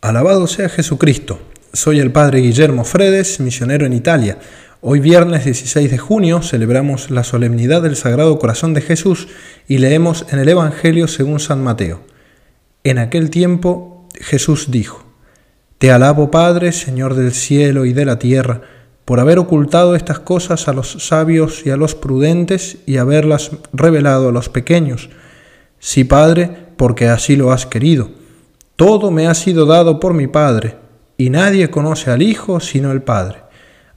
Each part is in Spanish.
Alabado sea Jesucristo. Soy el Padre Guillermo Fredes, misionero en Italia. Hoy viernes 16 de junio celebramos la solemnidad del Sagrado Corazón de Jesús y leemos en el Evangelio según San Mateo. En aquel tiempo Jesús dijo, Te alabo Padre, Señor del cielo y de la tierra, por haber ocultado estas cosas a los sabios y a los prudentes y haberlas revelado a los pequeños. Sí, Padre, porque así lo has querido todo me ha sido dado por mi Padre, y nadie conoce al Hijo sino el Padre,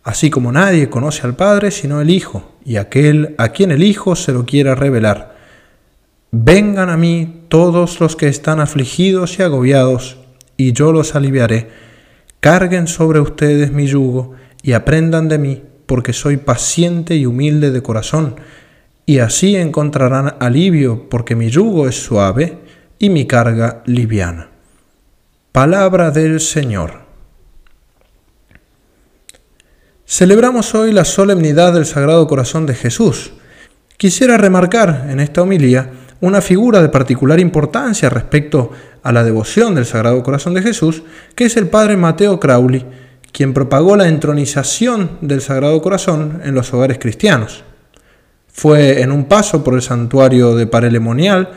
así como nadie conoce al Padre sino el Hijo, y aquel a quien el Hijo se lo quiera revelar. Vengan a mí todos los que están afligidos y agobiados, y yo los aliviaré. Carguen sobre ustedes mi yugo, y aprendan de mí, porque soy paciente y humilde de corazón, y así encontrarán alivio, porque mi yugo es suave y mi carga liviana. Palabra del Señor. Celebramos hoy la solemnidad del Sagrado Corazón de Jesús. Quisiera remarcar en esta homilía una figura de particular importancia respecto a la devoción del Sagrado Corazón de Jesús, que es el Padre Mateo Crowley, quien propagó la entronización del Sagrado Corazón en los hogares cristianos. Fue en un paso por el santuario de Parelemonial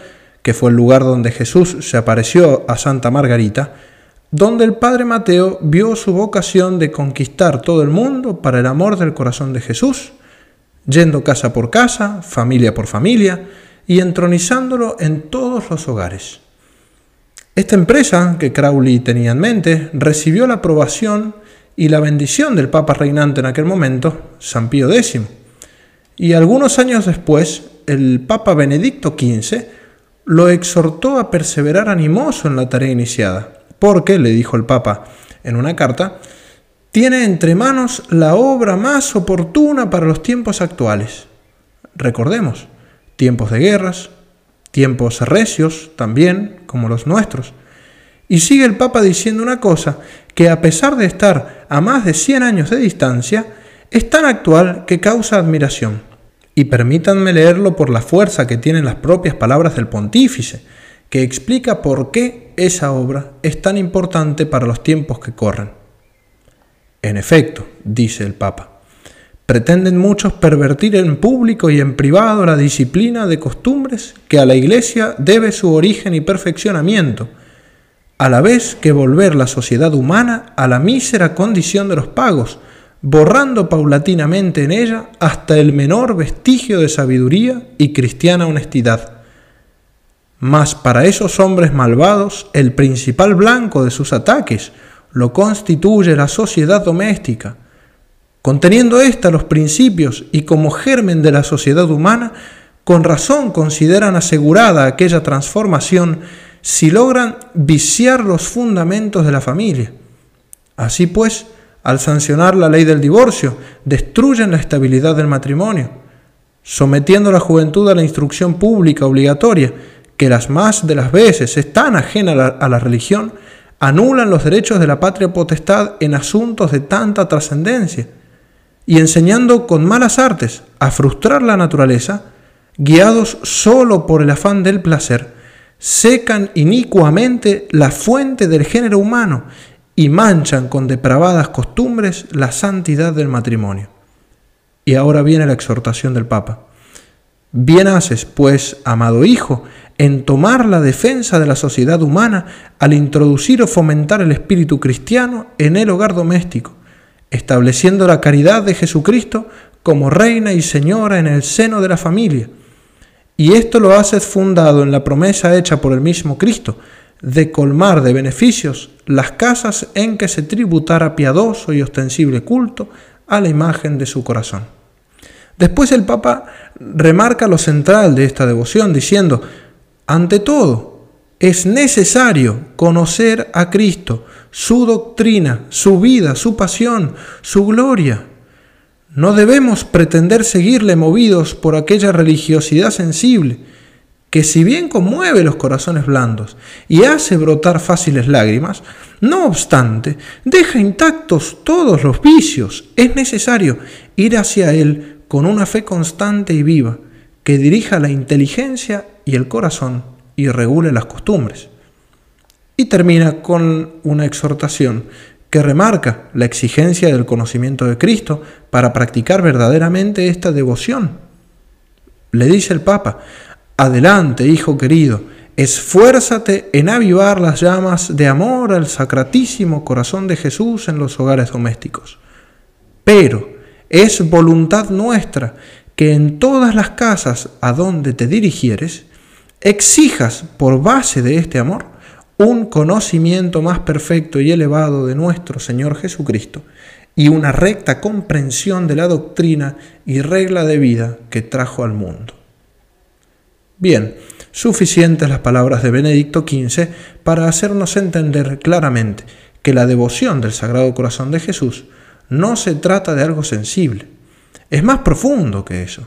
que fue el lugar donde Jesús se apareció a Santa Margarita, donde el Padre Mateo vio su vocación de conquistar todo el mundo para el amor del corazón de Jesús, yendo casa por casa, familia por familia, y entronizándolo en todos los hogares. Esta empresa que Crowley tenía en mente recibió la aprobación y la bendición del Papa reinante en aquel momento, San Pío X. Y algunos años después, el Papa Benedicto XV lo exhortó a perseverar animoso en la tarea iniciada, porque, le dijo el Papa en una carta, tiene entre manos la obra más oportuna para los tiempos actuales. Recordemos, tiempos de guerras, tiempos recios también, como los nuestros. Y sigue el Papa diciendo una cosa, que a pesar de estar a más de 100 años de distancia, es tan actual que causa admiración y permítanme leerlo por la fuerza que tienen las propias palabras del pontífice, que explica por qué esa obra es tan importante para los tiempos que corren. En efecto, dice el Papa, pretenden muchos pervertir en público y en privado la disciplina de costumbres que a la Iglesia debe su origen y perfeccionamiento, a la vez que volver la sociedad humana a la mísera condición de los pagos, borrando paulatinamente en ella hasta el menor vestigio de sabiduría y cristiana honestidad. Mas para esos hombres malvados, el principal blanco de sus ataques lo constituye la sociedad doméstica. Conteniendo ésta los principios y como germen de la sociedad humana, con razón consideran asegurada aquella transformación si logran viciar los fundamentos de la familia. Así pues, al sancionar la ley del divorcio, destruyen la estabilidad del matrimonio, sometiendo a la juventud a la instrucción pública obligatoria, que las más de las veces es tan ajena a la, religión, anulan los derechos de la patria potestad en asuntos de tanta trascendencia, y enseñando con malas artes a frustrar la naturaleza, guiados solo por el afán del placer, secan inicuamente la fuente del género humano y manchan con depravadas costumbres la santidad del matrimonio. Y ahora viene la exhortación del Papa. Bien haces, pues, amado Hijo, en tomar la defensa de la sociedad humana al introducir o fomentar el espíritu cristiano en el hogar doméstico, estableciendo la caridad de Jesucristo como reina y señora en el seno de la familia. Y esto lo haces fundado en la promesa hecha por el mismo Cristo, de colmar de beneficios las casas en que se tributara piadoso y ostensible culto a la imagen de su corazón. Después el Papa remarca lo central de esta devoción diciendo, ante todo, es necesario conocer a Cristo, su doctrina, su vida, su pasión, su gloria. No debemos pretender seguirle movidos por aquella religiosidad sensible, que si bien conmueve los corazones blandos y hace brotar fáciles lágrimas, no obstante, deja intactos todos los vicios. Es necesario ir hacia Él con una fe constante y viva, que dirija la inteligencia y el corazón y regule las costumbres. Y termina con una exhortación que remarca la exigencia del conocimiento de Cristo para practicar verdaderamente esta devoción. Le dice el Papa, adelante, hijo querido, esfuérzate en avivar las llamas de amor al sacratísimo corazón de Jesús en los hogares domésticos. Pero es voluntad nuestra que en todas las casas a donde te dirigieres, exijas por base de este amor un conocimiento más perfecto y elevado de nuestro Señor Jesucristo y una recta comprensión de la doctrina y regla de vida que trajo al mundo. Bien, suficientes las palabras de Benedicto XV para hacernos entender claramente que la devoción del Sagrado Corazón de Jesús no se trata de algo sensible, es más profundo que eso.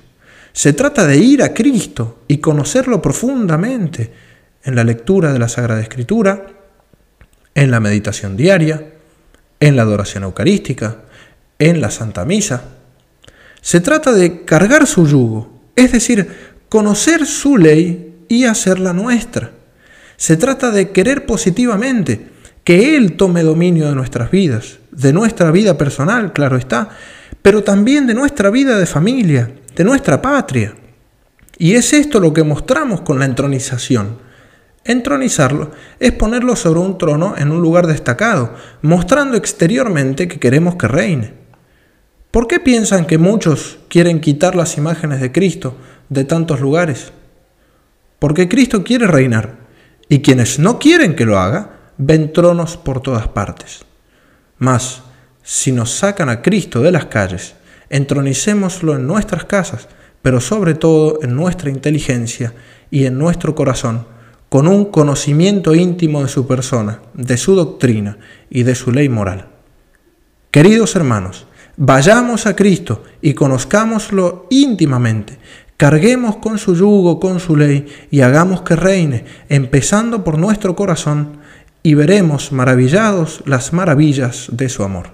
Se trata de ir a Cristo y conocerlo profundamente en la lectura de la Sagrada Escritura, en la meditación diaria, en la adoración eucarística, en la Santa Misa. Se trata de cargar su yugo, es decir, conocer su ley y hacerla nuestra. Se trata de querer positivamente que Él tome dominio de nuestras vidas, de nuestra vida personal, claro está, pero también de nuestra vida de familia, de nuestra patria. Y es esto lo que mostramos con la entronización. Entronizarlo es ponerlo sobre un trono en un lugar destacado, mostrando exteriormente que queremos que reine. ¿Por qué piensan que muchos quieren quitar las imágenes de Cristo de tantos lugares? Porque Cristo quiere reinar, y quienes no quieren que lo haga, ven tronos por todas partes. Mas, si nos sacan a Cristo de las calles, entronicémoslo en nuestras casas, pero sobre todo en nuestra inteligencia y en nuestro corazón, con un conocimiento íntimo de su persona, de su doctrina y de su ley moral. Queridos hermanos, vayamos a Cristo y conozcámoslo íntimamente, carguemos con su yugo, con su ley y hagamos que reine, empezando por nuestro corazón, y veremos maravillados las maravillas de su amor.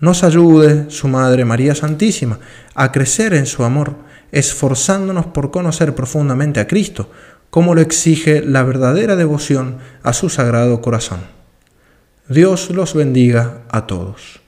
Nos ayude su Madre María Santísima a crecer en su amor, esforzándonos por conocer profundamente a Cristo, como lo exige la verdadera devoción a su sagrado corazón. Dios los bendiga a todos.